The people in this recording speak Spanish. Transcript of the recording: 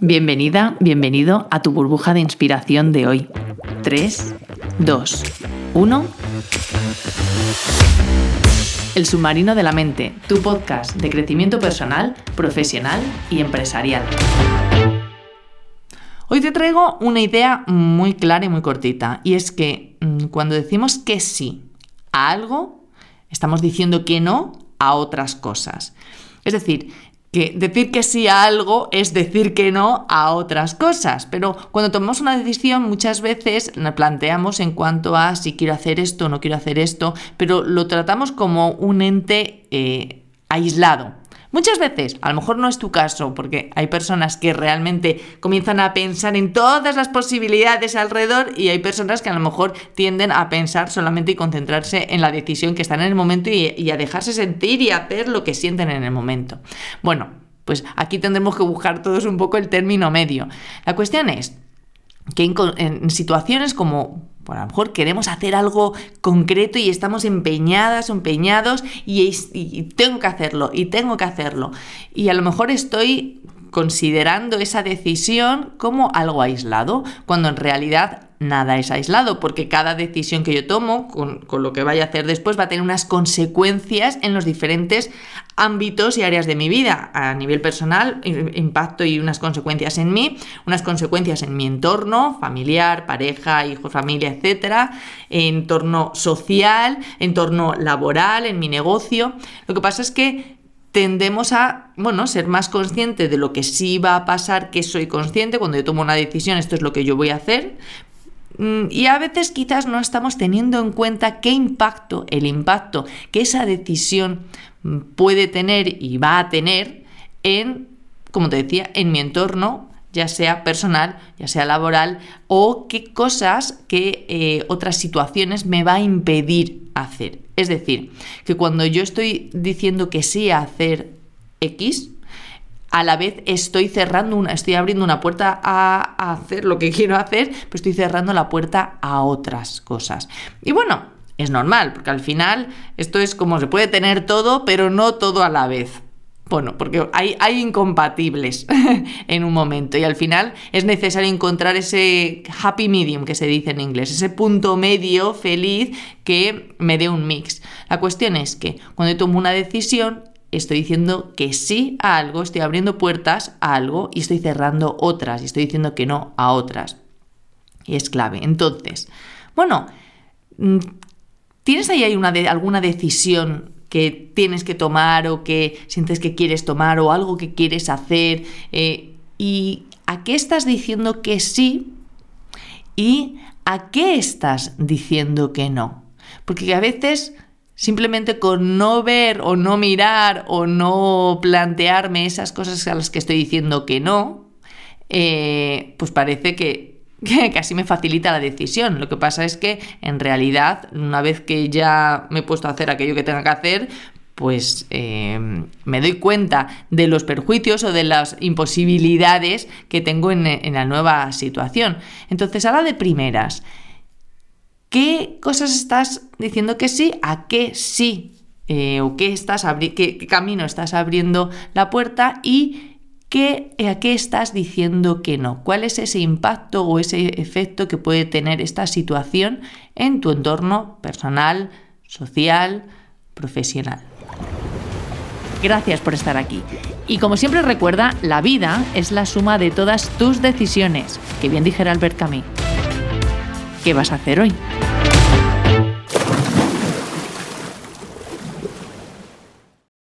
Bienvenida, bienvenido a tu burbuja de inspiración de hoy. 3, 2, 1. El submarino de la mente, tu podcast de crecimiento personal, profesional y empresarial. Hoy te traigo una idea muy clara y muy cortita, y es que mm, cuando decimos que sí a algo, estamos diciendo que no a otras cosas. Es decir, que decir que sí a algo es decir que no a otras cosas. Pero cuando tomamos una decisión muchas veces nos planteamos en cuanto a si quiero hacer esto no quiero hacer esto, pero lo tratamos como un ente eh, aislado. Muchas veces, a lo mejor no es tu caso, porque hay personas que realmente comienzan a pensar en todas las posibilidades alrededor y hay personas que a lo mejor tienden a pensar solamente y concentrarse en la decisión que están en el momento y, a dejarse sentir y hacer lo que sienten en el momento. Bueno, pues aquí tendremos que buscar todos un poco el término medio. La cuestión es que en situaciones como a lo mejor queremos hacer algo concreto y estamos empeñadas empeñados y, y, tengo que hacerlo y tengo que hacerlo. Y a lo mejor estoy considerando esa decisión como algo aislado, cuando en realidad nada es aislado, porque cada decisión que yo tomo, con, lo que vaya a hacer después, va a tener unas consecuencias en los diferentes ámbitos y áreas de mi vida. A nivel personal, impacto y unas consecuencias en mí, unas consecuencias en mi entorno, familiar, pareja, hijo, familia, etcétera, entorno social, entorno laboral, en mi negocio. Lo que pasa es que tendemos a, bueno, ser más consciente de lo que sí va a pasar, que soy consciente, cuando yo tomo una decisión, esto es lo que yo voy a hacer, y a veces quizás no estamos teniendo en cuenta qué impacto, el impacto que esa decisión mm, puede tener y va a tener en, como te decía, en mi entorno, ya sea personal, ya sea laboral, o qué cosas, qué eh, otras situaciones me va a impedir hacer. Es decir, que cuando yo estoy diciendo que sí a hacer X, a la vez estoy cerrando una, estoy abriendo una puerta a, hacer lo que quiero hacer, pero estoy cerrando la puerta a otras cosas. Y bueno, es normal, porque al final esto es como se puede tener todo, pero no todo a la vez. Bueno, porque hay, hay incompatibles en un momento y al final es necesario encontrar ese happy medium que se dice en inglés, ese punto medio feliz que me dé un mix. La cuestión es que cuando tomo una decisión estoy diciendo que sí a algo, estoy abriendo puertas a algo y estoy cerrando otras y estoy diciendo que no a otras. Y es clave. Entonces, bueno, mm, ¿tienes ahí una alguna decisión que tienes que tomar o que sientes que quieres tomar o algo que quieres hacer eh, y a qué estás diciendo que sí y a qué estás diciendo que no. Porque a veces simplemente con no ver o no mirar o no plantearme esas cosas a las que estoy diciendo que no, eh, pues parece que que casi me facilita la decisión. Lo que pasa es que en realidad, una vez que ya me he puesto a hacer aquello que tenga que hacer, pues eh, me doy cuenta de los perjuicios o de las imposibilidades que tengo en, la nueva situación. Entonces, ahora de primeras, ¿qué cosas estás diciendo que sí? ¿A qué sí? Eh, ¿O qué, estás camino estás abriendo la puerta? Y ¿Qué, ¿A qué estás diciendo que no? ¿Cuál es ese impacto o ese efecto que puede tener esta situación en tu entorno personal, social, profesional? Gracias por estar aquí. Y como siempre recuerda, la vida es la suma de todas tus decisiones, que bien dijera Albert Camus. ¿Qué vas a hacer hoy?